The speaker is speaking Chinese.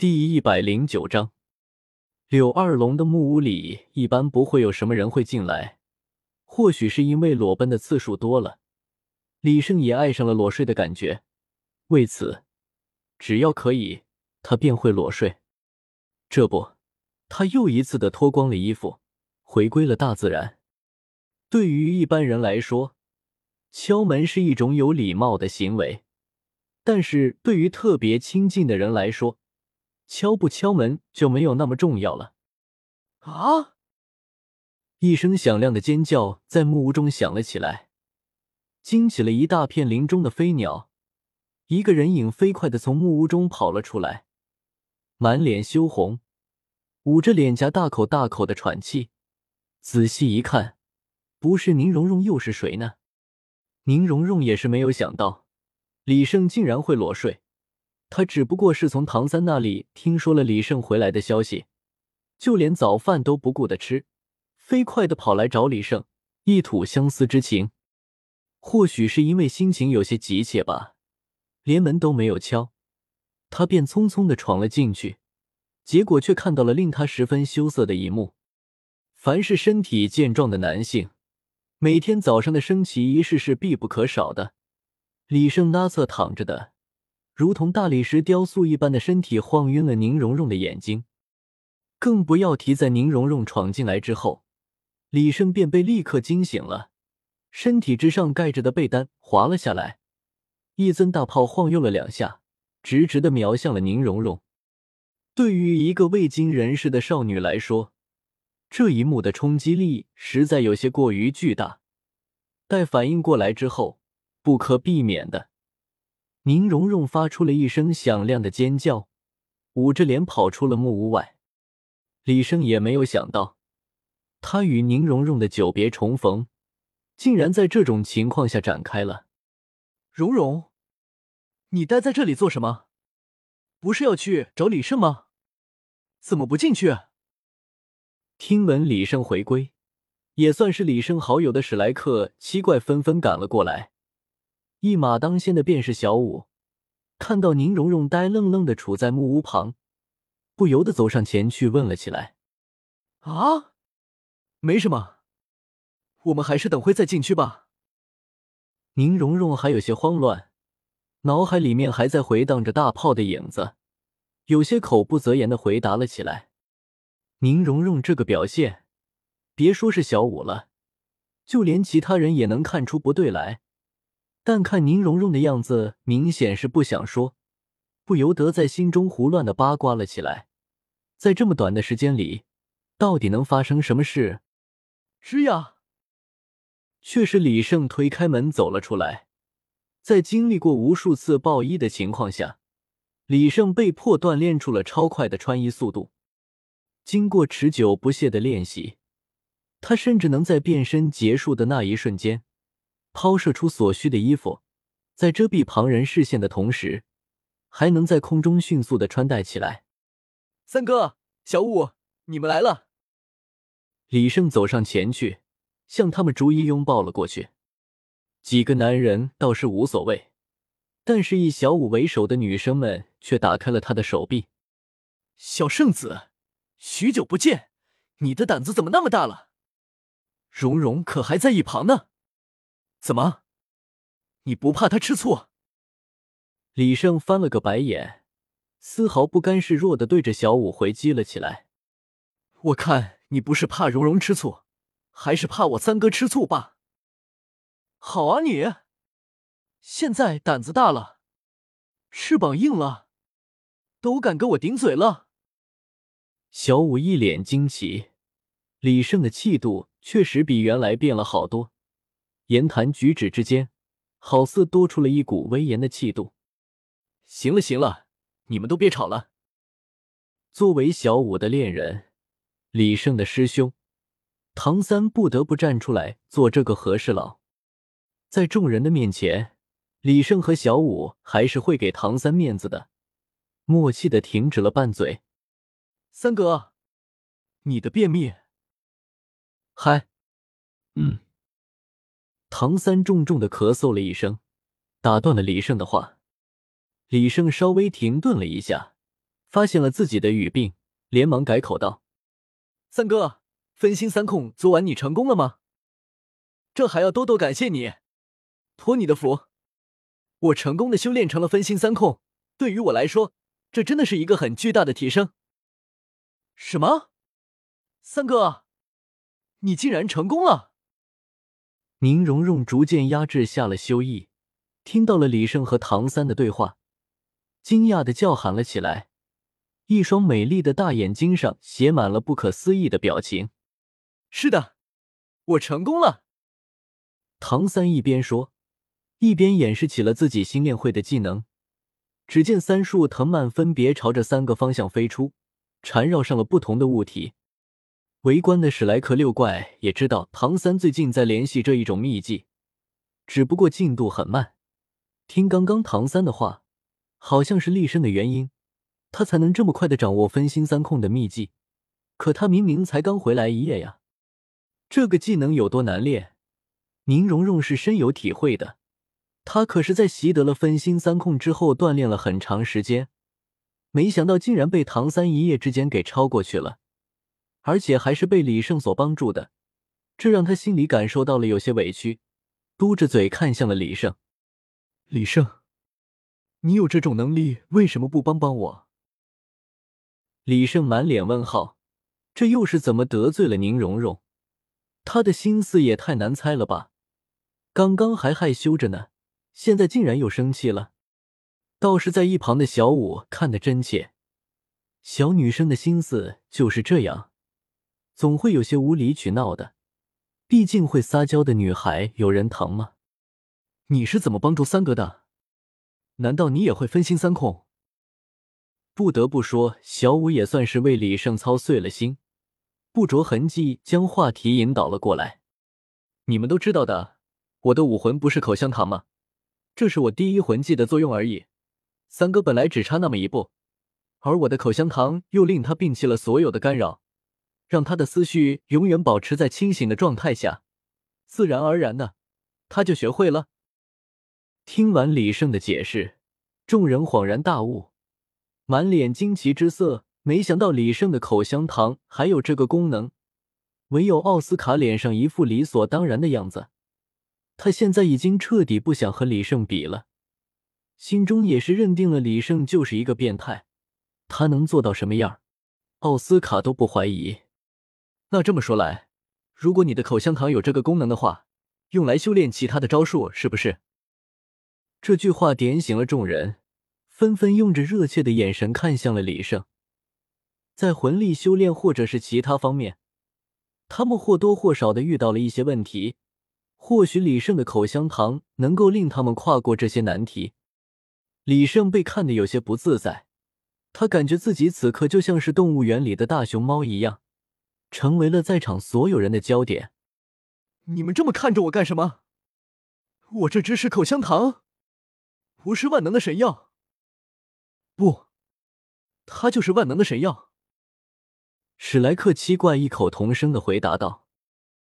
第一百零九章，柳二龙的木屋里一般不会有什么人会进来。或许是因为裸奔的次数多了，李胜也爱上了裸睡的感觉。为此，只要可以，他便会裸睡。这不，他又一次的脱光了衣服，回归了大自然。对于一般人来说，敲门是一种有礼貌的行为，但是对于特别亲近的人来说，敲不敲门就没有那么重要了。啊！一声响亮的尖叫在木屋中响了起来，惊起了一大片林中的飞鸟。一个人影飞快的从木屋中跑了出来，满脸羞红，捂着脸颊，大口大口的喘气。仔细一看，不是宁荣荣又是谁呢？宁荣荣也是没有想到，李胜竟然会裸睡。他只不过是从唐三那里听说了李胜回来的消息，就连早饭都不顾的吃，飞快的跑来找李胜，一吐相思之情。或许是因为心情有些急切吧，连门都没有敲，他便匆匆的闯了进去，结果却看到了令他十分羞涩的一幕。凡是身体健壮的男性，每天早上的升旗仪式是必不可少的。李胜拉侧躺着的。如同大理石雕塑一般的身体晃晕了宁荣荣的眼睛，更不要提在宁荣荣闯进来之后，李胜便被立刻惊醒了，身体之上盖着的被单滑了下来，一尊大炮晃悠了两下，直直的瞄向了宁荣荣。对于一个未经人事的少女来说，这一幕的冲击力实在有些过于巨大。待反应过来之后，不可避免的。宁荣荣发出了一声响亮的尖叫，捂着脸跑出了木屋外。李胜也没有想到，他与宁荣荣的久别重逢，竟然在这种情况下展开了。荣荣，你待在这里做什么？不是要去找李胜吗？怎么不进去？听闻李胜回归，也算是李胜好友的史莱克七怪纷纷赶了过来。一马当先的便是小五，看到宁荣荣呆愣愣的杵在木屋旁，不由得走上前去问了起来：“啊，没什么，我们还是等会再进去吧。”宁荣荣还有些慌乱，脑海里面还在回荡着大炮的影子，有些口不择言的回答了起来。宁荣荣这个表现，别说是小五了，就连其他人也能看出不对来。但看宁荣荣的样子，明显是不想说，不由得在心中胡乱的八卦了起来。在这么短的时间里，到底能发生什么事？是呀，却是李胜推开门走了出来。在经历过无数次爆衣的情况下，李胜被迫锻炼出了超快的穿衣速度。经过持久不懈的练习，他甚至能在变身结束的那一瞬间。抛射出所需的衣服，在遮蔽旁人视线的同时，还能在空中迅速的穿戴起来。三哥、小五，你们来了！李胜走上前去，向他们逐一拥抱了过去。几个男人倒是无所谓，但是以小五为首的女生们却打开了他的手臂。小圣子，许久不见，你的胆子怎么那么大了？蓉蓉可还在一旁呢。怎么？你不怕他吃醋？李胜翻了个白眼，丝毫不甘示弱的对着小五回击了起来。我看你不是怕蓉蓉吃醋，还是怕我三哥吃醋吧？好啊，你现在胆子大了，翅膀硬了，都敢跟我顶嘴了。小五一脸惊奇，李胜的气度确实比原来变了好多。言谈举止之间，好似多出了一股威严的气度。行了行了，你们都别吵了。作为小五的恋人，李胜的师兄唐三不得不站出来做这个和事佬。在众人的面前，李胜和小五还是会给唐三面子的，默契的停止了拌嘴。三哥，你的便秘？嗨，嗯。唐三重重的咳嗽了一声，打断了李胜的话。李胜稍微停顿了一下，发现了自己的语病，连忙改口道：“三哥，分心三控，昨晚你成功了吗？这还要多多感谢你，托你的福，我成功的修炼成了分心三控。对于我来说，这真的是一个很巨大的提升。”什么？三哥，你竟然成功了！宁荣荣逐渐压制下了羞意，听到了李胜和唐三的对话，惊讶的叫喊了起来，一双美丽的大眼睛上写满了不可思议的表情。是的，我成功了！唐三一边说，一边演示起了自己新练会的技能。只见三束藤蔓分别朝着三个方向飞出。缠绕上了不同的物体，围观的史莱克六怪也知道唐三最近在联系这一种秘技，只不过进度很慢。听刚刚唐三的话，好像是厉声的原因，他才能这么快的掌握分心三控的秘技。可他明明才刚回来一夜呀，这个技能有多难练，宁荣荣是深有体会的。他可是在习得了分心三控之后，锻炼了很长时间。没想到竟然被唐三一夜之间给超过去了，而且还是被李胜所帮助的，这让他心里感受到了有些委屈，嘟着嘴看向了李胜。李胜，你有这种能力，为什么不帮帮我？李胜满脸问号，这又是怎么得罪了宁荣荣？他的心思也太难猜了吧！刚刚还害羞着呢，现在竟然又生气了。倒是在一旁的小五看得真切，小女生的心思就是这样，总会有些无理取闹的。毕竟会撒娇的女孩有人疼吗？你是怎么帮助三哥的？难道你也会分心三控？不得不说，小五也算是为李胜操碎了心，不着痕迹将话题引导了过来。你们都知道的，我的武魂不是口香糖吗？这是我第一魂技的作用而已。三哥本来只差那么一步，而我的口香糖又令他摒弃了所有的干扰，让他的思绪永远保持在清醒的状态下，自然而然的，他就学会了。听完李胜的解释，众人恍然大悟，满脸惊奇之色。没想到李胜的口香糖还有这个功能，唯有奥斯卡脸上一副理所当然的样子。他现在已经彻底不想和李胜比了。心中也是认定了李胜就是一个变态，他能做到什么样，奥斯卡都不怀疑。那这么说来，如果你的口香糖有这个功能的话，用来修炼其他的招数，是不是？这句话点醒了众人，纷纷用着热切的眼神看向了李胜。在魂力修炼或者是其他方面，他们或多或少的遇到了一些问题，或许李胜的口香糖能够令他们跨过这些难题。李胜被看得有些不自在，他感觉自己此刻就像是动物园里的大熊猫一样，成为了在场所有人的焦点。你们这么看着我干什么？我这只是口香糖，不是万能的神药。不，它就是万能的神药。史莱克七怪异口同声的回答道。